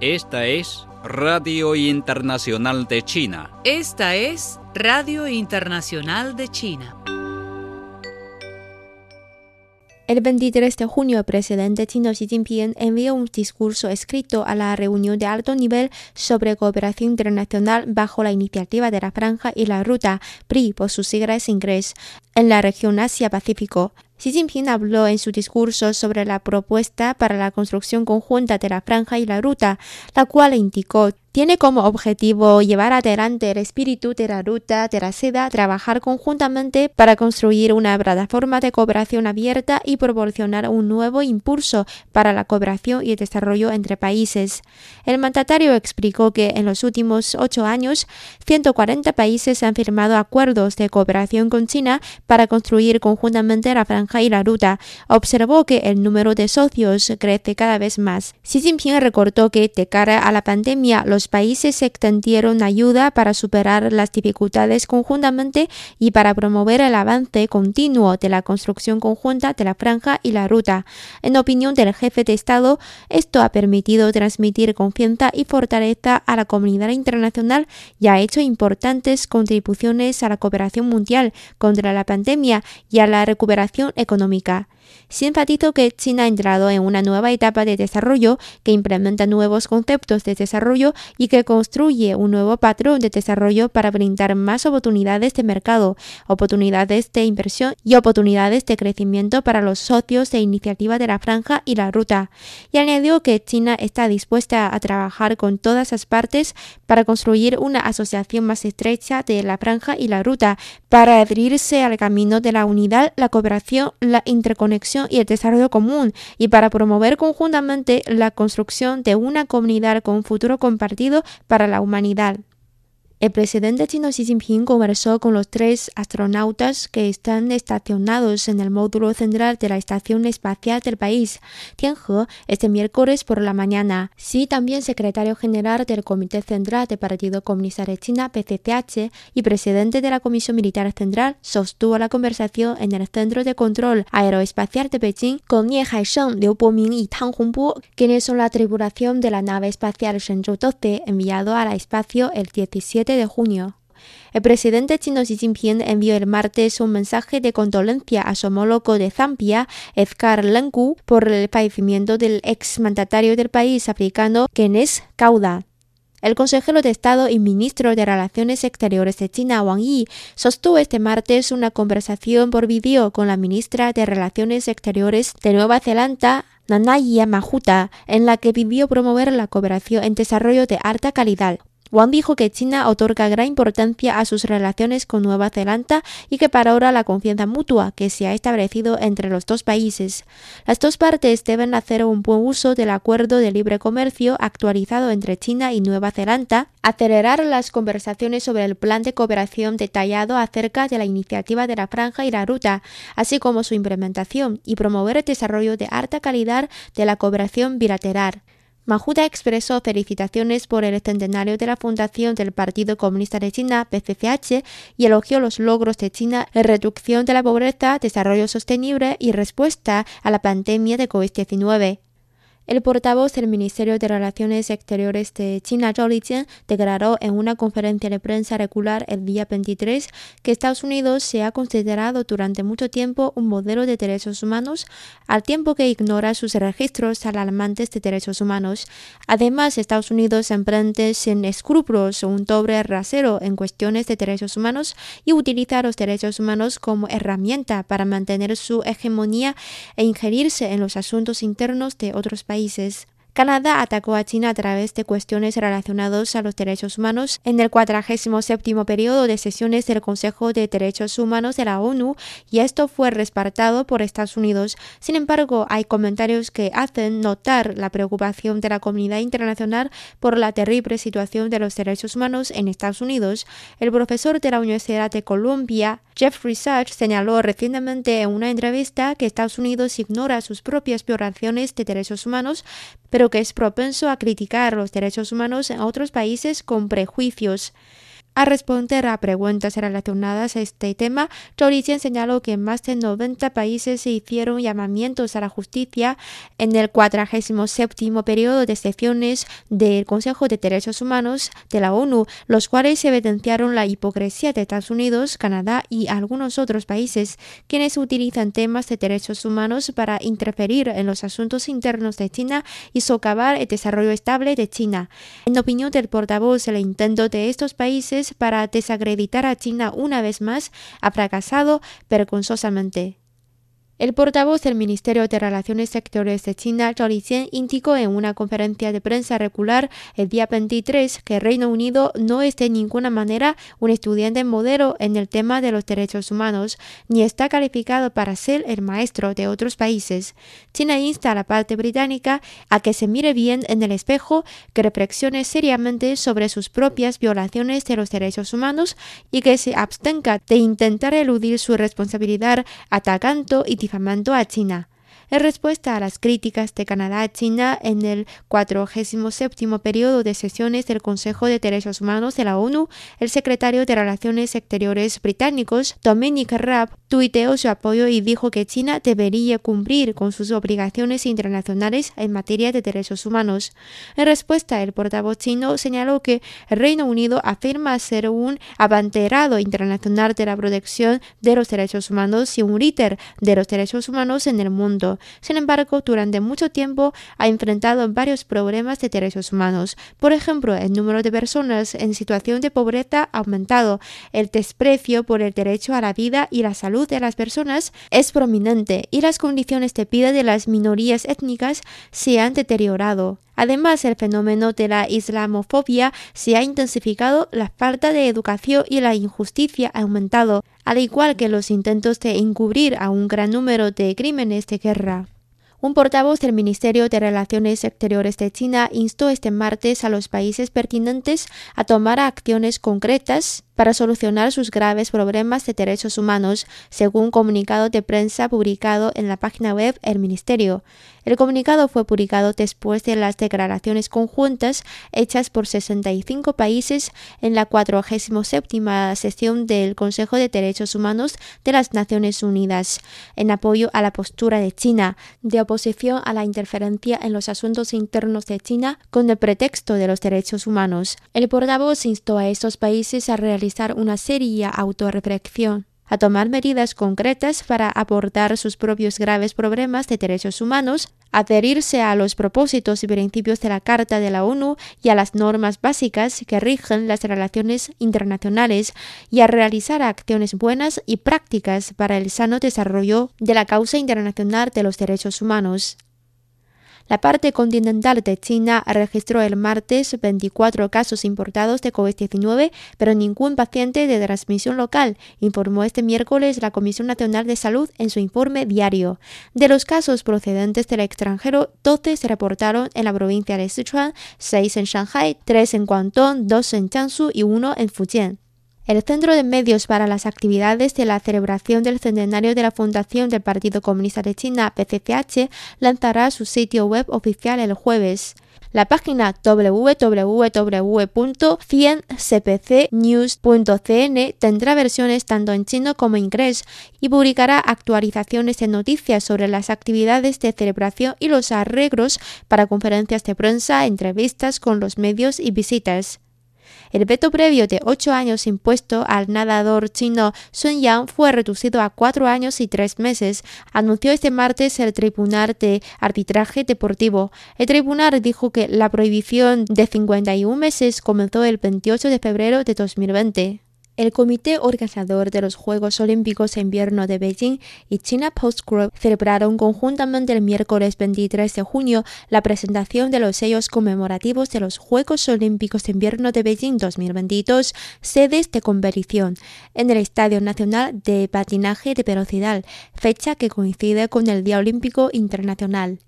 Esta es Radio Internacional de China. Esta es Radio Internacional de China. El 23 de junio, el presidente chino Xi Jinping envió un discurso escrito a la reunión de alto nivel sobre cooperación internacional bajo la iniciativa de la Franja y la Ruta, PRI por sus siglas en inglés, en la región Asia-Pacífico. Xi Jinping habló en su discurso sobre la propuesta para la construcción conjunta de la franja y la ruta, la cual indicó tiene como objetivo llevar adelante el espíritu de la ruta de la seda, trabajar conjuntamente para construir una plataforma de cooperación abierta y proporcionar un nuevo impulso para la cooperación y el desarrollo entre países. El mandatario explicó que en los últimos ocho años, 140 países han firmado acuerdos de cooperación con China para construir conjuntamente la franja y la ruta. Observó que el número de socios crece cada vez más. Xi Jinping recordó que de cara a la pandemia, los países extendieron ayuda para superar las dificultades conjuntamente y para promover el avance continuo de la construcción conjunta de la franja y la ruta. En opinión del jefe de Estado, esto ha permitido transmitir confianza y fortaleza a la comunidad internacional y ha hecho importantes contribuciones a la cooperación mundial contra la pandemia y a la recuperación económica. Se enfatizó que China ha entrado en una nueva etapa de desarrollo que implementa nuevos conceptos de desarrollo y que construye un nuevo patrón de desarrollo para brindar más oportunidades de mercado, oportunidades de inversión y oportunidades de crecimiento para los socios de iniciativa de la franja y la ruta. Y añadió que China está dispuesta a trabajar con todas las partes para construir una asociación más estrecha de la franja y la ruta, para abrirse al camino de la unidad, la cooperación, la interconexión y el desarrollo común y para promover conjuntamente la construcción de una comunidad con futuro compartido para la humanidad. El presidente chino Xi Jinping conversó con los tres astronautas que están estacionados en el módulo central de la Estación Espacial del país, Tianhe, este miércoles por la mañana. Xi, también secretario general del Comité Central del Partido Comunista de China, PCCH, y presidente de la Comisión Militar Central, sostuvo la conversación en el Centro de Control Aeroespacial de Beijing con Nie Haisheng, Liu Boming y Tang Hongbo, quienes son la tripulación de la nave espacial Shenzhou 12 enviado al espacio el 17 de junio. El presidente chino Xi Jinping envió el martes un mensaje de condolencia a su homólogo de Zambia, Edgar Lungu, por el fallecimiento del exmandatario del país africano, Kenneth Kauda. El consejero de Estado y ministro de Relaciones Exteriores de China, Wang Yi, sostuvo este martes una conversación por vídeo con la ministra de Relaciones Exteriores de Nueva Zelanda, Nanaya Mahuta, en la que pidió promover la cooperación en desarrollo de alta calidad. Wang dijo que China otorga gran importancia a sus relaciones con Nueva Zelanda y que para ahora la confianza mutua que se ha establecido entre los dos países. Las dos partes deben hacer un buen uso del acuerdo de libre comercio actualizado entre China y Nueva Zelanda, acelerar las conversaciones sobre el plan de cooperación detallado acerca de la iniciativa de la franja y la ruta, así como su implementación, y promover el desarrollo de alta calidad de la cooperación bilateral. Mahuta expresó felicitaciones por el centenario de la fundación del Partido Comunista de China, PCCH, y elogió los logros de China en reducción de la pobreza, desarrollo sostenible y respuesta a la pandemia de COVID-19. El portavoz del Ministerio de Relaciones Exteriores de China, Zhao Lijian, declaró en una conferencia de prensa regular el día 23 que Estados Unidos se ha considerado durante mucho tiempo un modelo de derechos humanos, al tiempo que ignora sus registros alarmantes de derechos humanos. Además, Estados Unidos emprende sin escrúpulos un doble rasero en cuestiones de derechos humanos y utiliza los derechos humanos como herramienta para mantener su hegemonía e ingerirse en los asuntos internos de otros países países. Canadá atacó a China a través de cuestiones relacionadas a los derechos humanos en el 47 periodo de sesiones del Consejo de Derechos Humanos de la ONU y esto fue respaldado por Estados Unidos. Sin embargo, hay comentarios que hacen notar la preocupación de la comunidad internacional por la terrible situación de los derechos humanos en Estados Unidos. El profesor de la Universidad de Columbia, Jeffrey Sachs, señaló recientemente en una entrevista que Estados Unidos ignora sus propias violaciones de derechos humanos, pero que es propenso a criticar los derechos humanos en otros países con prejuicios. Al responder a preguntas relacionadas a este tema, Zhou señaló que más de 90 países se hicieron llamamientos a la justicia en el 47 periodo de sesiones del Consejo de Derechos Humanos de la ONU, los cuales evidenciaron la hipocresía de Estados Unidos, Canadá y algunos otros países, quienes utilizan temas de derechos humanos para interferir en los asuntos internos de China y socavar el desarrollo estable de China. En opinión del portavoz, el intento de estos países para desacreditar a China una vez más ha fracasado vergonzosamente. El portavoz del Ministerio de Relaciones Exteriores de China, Zhao Lijian, indicó en una conferencia de prensa regular el día 23 que Reino Unido no es de ninguna manera un estudiante modelo en el tema de los derechos humanos, ni está calificado para ser el maestro de otros países. China insta a la parte británica a que se mire bien en el espejo, que reflexione seriamente sobre sus propias violaciones de los derechos humanos y que se abstenga de intentar eludir su responsabilidad atacando y En respuesta a las críticas de Canadá a China en el 47 periodo de sesiones del Consejo de Derechos Humanos de la ONU, el secretario de Relaciones Exteriores británicos, Dominic Raab, tuiteó su apoyo y dijo que China debería cumplir con sus obligaciones internacionales en materia de derechos humanos. En respuesta, el portavoz chino señaló que el Reino Unido afirma ser un abanderado internacional de la protección de los derechos humanos y un líder de los derechos humanos en el mundo. Sin embargo, durante mucho tiempo ha enfrentado varios problemas de derechos humanos. Por ejemplo, el número de personas en situación de pobreza ha aumentado, el desprecio por el derecho a la vida y la salud de las personas es prominente y las condiciones de vida de las minorías étnicas se han deteriorado. Además, el fenómeno de la islamofobia se ha intensificado, la falta de educación y la injusticia ha aumentado, al igual que los intentos de encubrir a un gran número de crímenes de guerra. Un portavoz del Ministerio de Relaciones Exteriores de China instó este martes a los países pertinentes a tomar acciones concretas para solucionar sus graves problemas de derechos humanos, según un comunicado de prensa publicado en la página web del Ministerio. El comunicado fue publicado después de las declaraciones conjuntas hechas por 65 países en la 47 sesión del Consejo de Derechos Humanos de las Naciones Unidas, en apoyo a la postura de China de oposición a la interferencia en los asuntos internos de China con el pretexto de los derechos humanos. El portavoz instó a estos países a una seria autorreflexión, a tomar medidas concretas para abordar sus propios graves problemas de derechos humanos, adherirse a los propósitos y principios de la Carta de la ONU y a las normas básicas que rigen las relaciones internacionales y a realizar acciones buenas y prácticas para el sano desarrollo de la causa internacional de los derechos humanos. La parte continental de China registró el martes 24 casos importados de COVID-19, pero ningún paciente de transmisión local, informó este miércoles la Comisión Nacional de Salud en su informe diario. De los casos procedentes del extranjero, 12 se reportaron en la provincia de Sichuan, 6 en Shanghai, 3 en Guangdong, 2 en Jiangsu y 1 en Fujian. El Centro de Medios para las Actividades de la Celebración del Centenario de la Fundación del Partido Comunista de China, PCCH, lanzará su sitio web oficial el jueves. La página www.ciencpcnews.cn tendrá versiones tanto en chino como en inglés y publicará actualizaciones de noticias sobre las actividades de celebración y los arreglos para conferencias de prensa, entrevistas con los medios y visitas. El veto previo de ocho años impuesto al nadador chino Sun Yang fue reducido a cuatro años y tres meses, anunció este martes el Tribunal de Arbitraje Deportivo. El tribunal dijo que la prohibición de 51 meses comenzó el 28 de febrero de 2020. El comité organizador de los Juegos Olímpicos de Invierno de Beijing y China Post Group celebraron conjuntamente el miércoles 23 de junio la presentación de los sellos conmemorativos de los Juegos Olímpicos de Invierno de Beijing 2022, sedes de competición, en el Estadio Nacional de Patinaje de Velocidad, fecha que coincide con el Día Olímpico Internacional.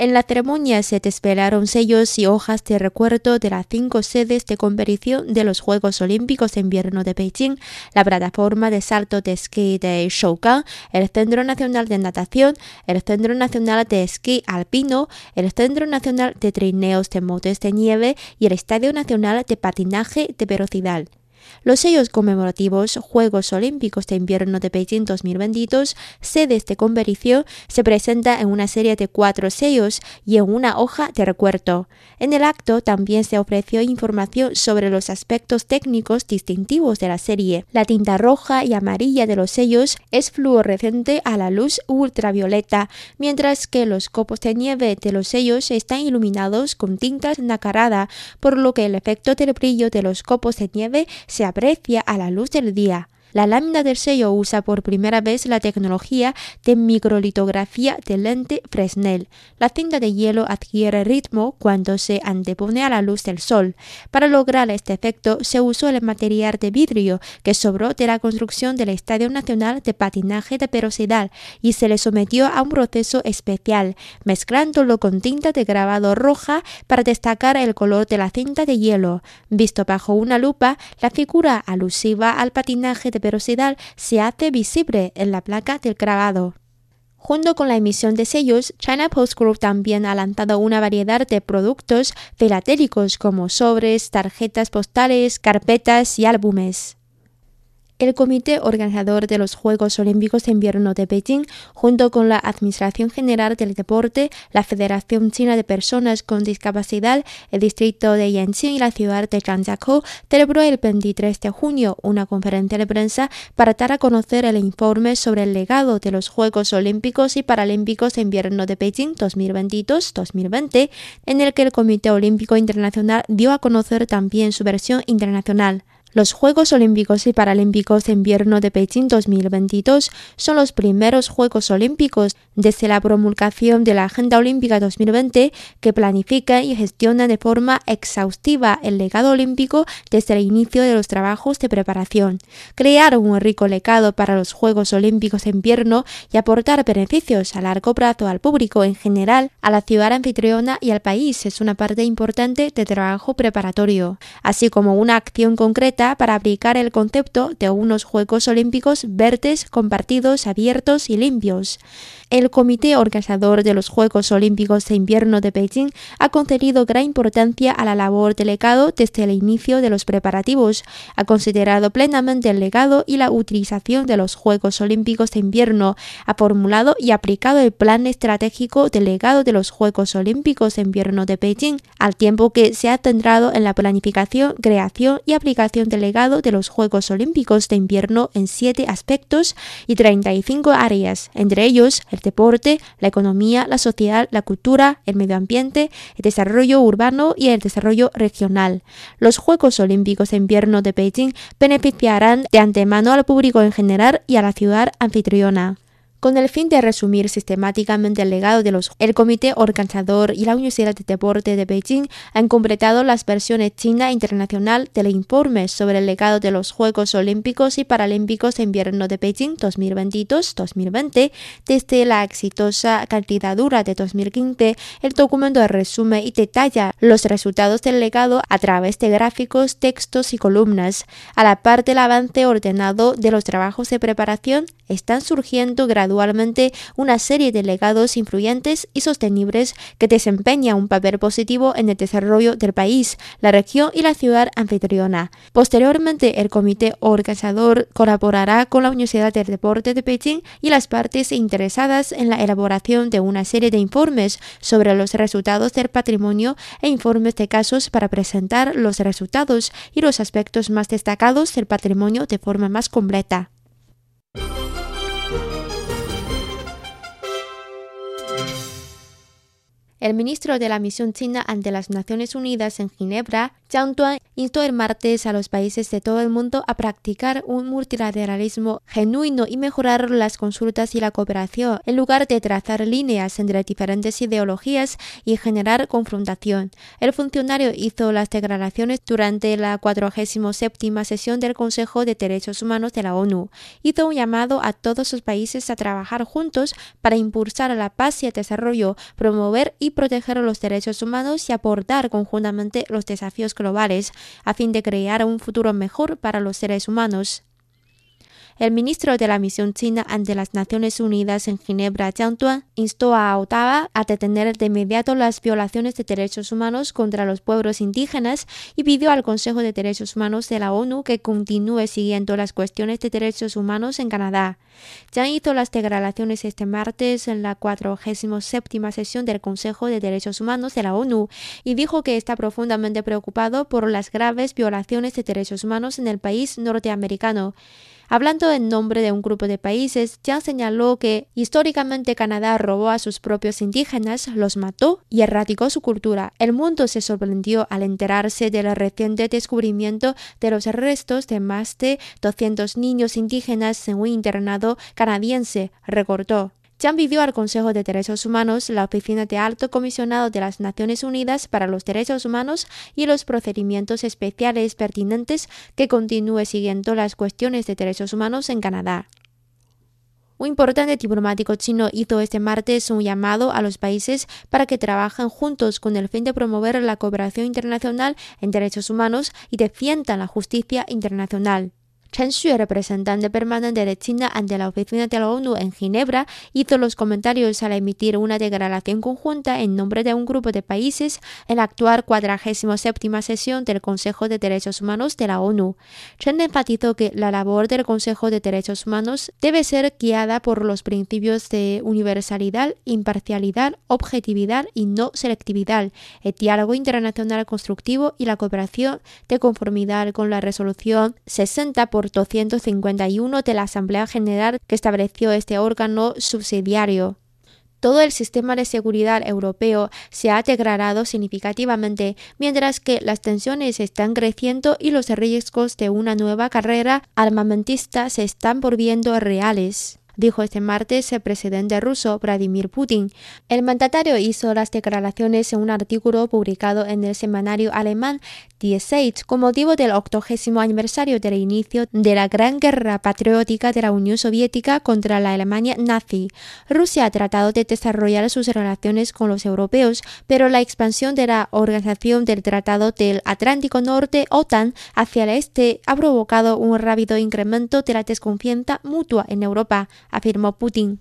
En la ceremonia se desvelaron sellos y hojas de recuerdo de las cinco sedes de competición de los Juegos Olímpicos de Invierno de Beijing, la plataforma de salto de esquí de Shougang, el Centro Nacional de Natación, el Centro Nacional de Esquí Alpino, el Centro Nacional de Trineos de Motos de Nieve y el Estadio Nacional de Patinaje de Velocidad. Los sellos conmemorativos Juegos Olímpicos de Invierno de Beijing 2022, sede de este competición, se presenta en una serie de cuatro sellos y en una hoja de recuerdo. En el acto también se ofreció información sobre los aspectos técnicos distintivos de la serie. La tinta roja y amarilla de los sellos es fluorescente a la luz ultravioleta, mientras que los copos de nieve de los sellos están iluminados con tintas nacarada, por lo que el efecto del brillo de los copos de nieve se aprecia a la luz del día. La lámina del sello usa por primera vez la tecnología de microlitografía de lente Fresnel. La cinta de hielo adquiere ritmo cuando se antepone a la luz del sol. Para lograr este efecto se usó el material de vidrio que sobró de la construcción del Estadio Nacional de Patinaje de Velocidad y se le sometió a un proceso especial, mezclándolo con tinta de grabado roja para destacar el color de la cinta de hielo. Visto bajo una lupa, la figura alusiva al patinaje de se hace visible en la placa del grabado. Junto con la emisión de sellos, China Post Group también ha lanzado una variedad de productos filatélicos como sobres, tarjetas postales, carpetas y álbumes. El comité organizador de los Juegos Olímpicos de Invierno de Beijing, junto con la Administración General del Deporte, la Federación China de Personas con Discapacidad, el distrito de Yanqing y la ciudad de Zhangjiakou, celebró el 23 de junio una conferencia de prensa para dar a conocer el informe sobre el legado de los Juegos Olímpicos y Paralímpicos de Invierno de Beijing 2022-2020, en el que el Comité Olímpico Internacional dio a conocer también su versión internacional. Los Juegos Olímpicos y Paralímpicos de Invierno de Beijing 2022 son los primeros Juegos Olímpicos desde la promulgación de la Agenda Olímpica 2020 que planifica y gestiona de forma exhaustiva el legado olímpico desde el inicio de los trabajos de preparación, crear un rico legado para los Juegos Olímpicos de Invierno y aportar beneficios a largo plazo al público en general, a la ciudad anfitriona y al país. Es una parte importante de trabajo preparatorio, así como una acción concreta para aplicar el concepto de unos Juegos Olímpicos verdes, compartidos, abiertos y limpios el comité organizador de los Juegos Olímpicos de Invierno de Beijing ha concedido gran importancia a la labor del legado desde el inicio de los preparativos. Ha considerado plenamente el legado y la utilización de los Juegos Olímpicos de Invierno. Ha formulado y aplicado el plan estratégico del legado de los Juegos Olímpicos de Invierno de Beijing, al tiempo que se ha centrado en la planificación, creación y aplicación del legado de los Juegos Olímpicos de Invierno en siete aspectos y 35 áreas, entre ellos el deporte, la economía, la sociedad, la cultura, el medio ambiente, el desarrollo urbano y el desarrollo regional. Los Juegos Olímpicos de Invierno de Beijing beneficiarán de antemano al público en general y a la ciudad anfitriona. Con el fin de resumir sistemáticamente el legado de los el Comité Organizador y la Universidad de Deporte de Beijing han completado las versiones china e internacional del informe sobre el legado de los Juegos Olímpicos y Paralímpicos de Invierno de Beijing 2022-2020 desde la exitosa candidatura de 2015. El documento resume y detalla los resultados del legado a través de gráficos, textos y columnas. A la par del avance ordenado de los trabajos de preparación, están surgiendo gradualmente una serie de legados influyentes y sostenibles que desempeñan un papel positivo en el desarrollo del país, la región y la ciudad anfitriona. Posteriormente, el comité organizador colaborará con la Universidad del Deporte de Beijing y las partes interesadas en la elaboración de una serie de informes sobre los resultados del patrimonio e informes de casos para presentar los resultados y los aspectos más destacados del patrimonio de forma más completa. El ministro de la misión china ante las Naciones Unidas en Ginebra, Zhang Tuan, instó el martes a los países de todo el mundo a practicar un multilateralismo genuino y mejorar las consultas y la cooperación, en lugar de trazar líneas entre diferentes ideologías y generar confrontación. El funcionario hizo las declaraciones durante la 47 sesión del Consejo de Derechos Humanos de la ONU. Hizo un llamado a todos los países a trabajar juntos para impulsar la paz y el desarrollo, promover y proteger los derechos humanos y abordar conjuntamente los desafíos globales a fin de crear un futuro mejor para los seres humanos. El ministro de la misión china ante las Naciones Unidas en Ginebra, Jiang Duan, instó a Ottawa a detener de inmediato las violaciones de derechos humanos contra los pueblos indígenas y pidió al Consejo de Derechos Humanos de la ONU que continúe siguiendo las cuestiones de derechos humanos en Canadá. Jiang hizo las declaraciones este martes en la 47 sesión del Consejo de Derechos Humanos de la ONU y dijo que está profundamente preocupado por las graves violaciones de derechos humanos en el país norteamericano. Hablando en nombre de un grupo de países, Jiang señaló que históricamente Canadá robó a sus propios indígenas, los mató y erradicó su cultura. El mundo se sorprendió al enterarse del reciente descubrimiento de los restos de más de 200 niños indígenas en un internado canadiense, recortó. Chan pidió al Consejo de Derechos Humanos, la Oficina de Alto Comisionado de las Naciones Unidas para los Derechos Humanos y los procedimientos especiales pertinentes que continúe siguiendo las cuestiones de derechos humanos en Canadá. Un importante diplomático chino hizo este martes un llamado a los países para que trabajen juntos con el fin de promover la cooperación internacional en derechos humanos y defiendan la justicia internacional. Chen Xue, representante permanente de China ante la oficina de la ONU en Ginebra, hizo los comentarios al emitir una declaración conjunta en nombre de un grupo de países en la actual 47 sesión del Consejo de Derechos Humanos de la ONU. Chen enfatizó que la labor del Consejo de Derechos Humanos debe ser guiada por los principios de universalidad, imparcialidad, objetividad y no selectividad, el diálogo internacional constructivo y la cooperación de conformidad con la resolución 60 por 251 de la Asamblea General que estableció este órgano subsidiario. Todo el sistema de seguridad europeo se ha degradado significativamente, mientras que las tensiones están creciendo y los riesgos de una nueva carrera armamentista se están volviendo reales dijo este martes el presidente ruso Vladimir Putin. El mandatario hizo las declaraciones en un artículo publicado en el semanario alemán Die Zeit con motivo del octogésimo aniversario del inicio de la Gran Guerra Patriótica de la Unión Soviética contra la Alemania nazi. Rusia ha tratado de desarrollar sus relaciones con los europeos, pero la expansión de la Organización del Tratado del Atlántico Norte, OTAN, hacia el este ha provocado un rápido incremento de la desconfianza mutua en Europa afirmó Putin.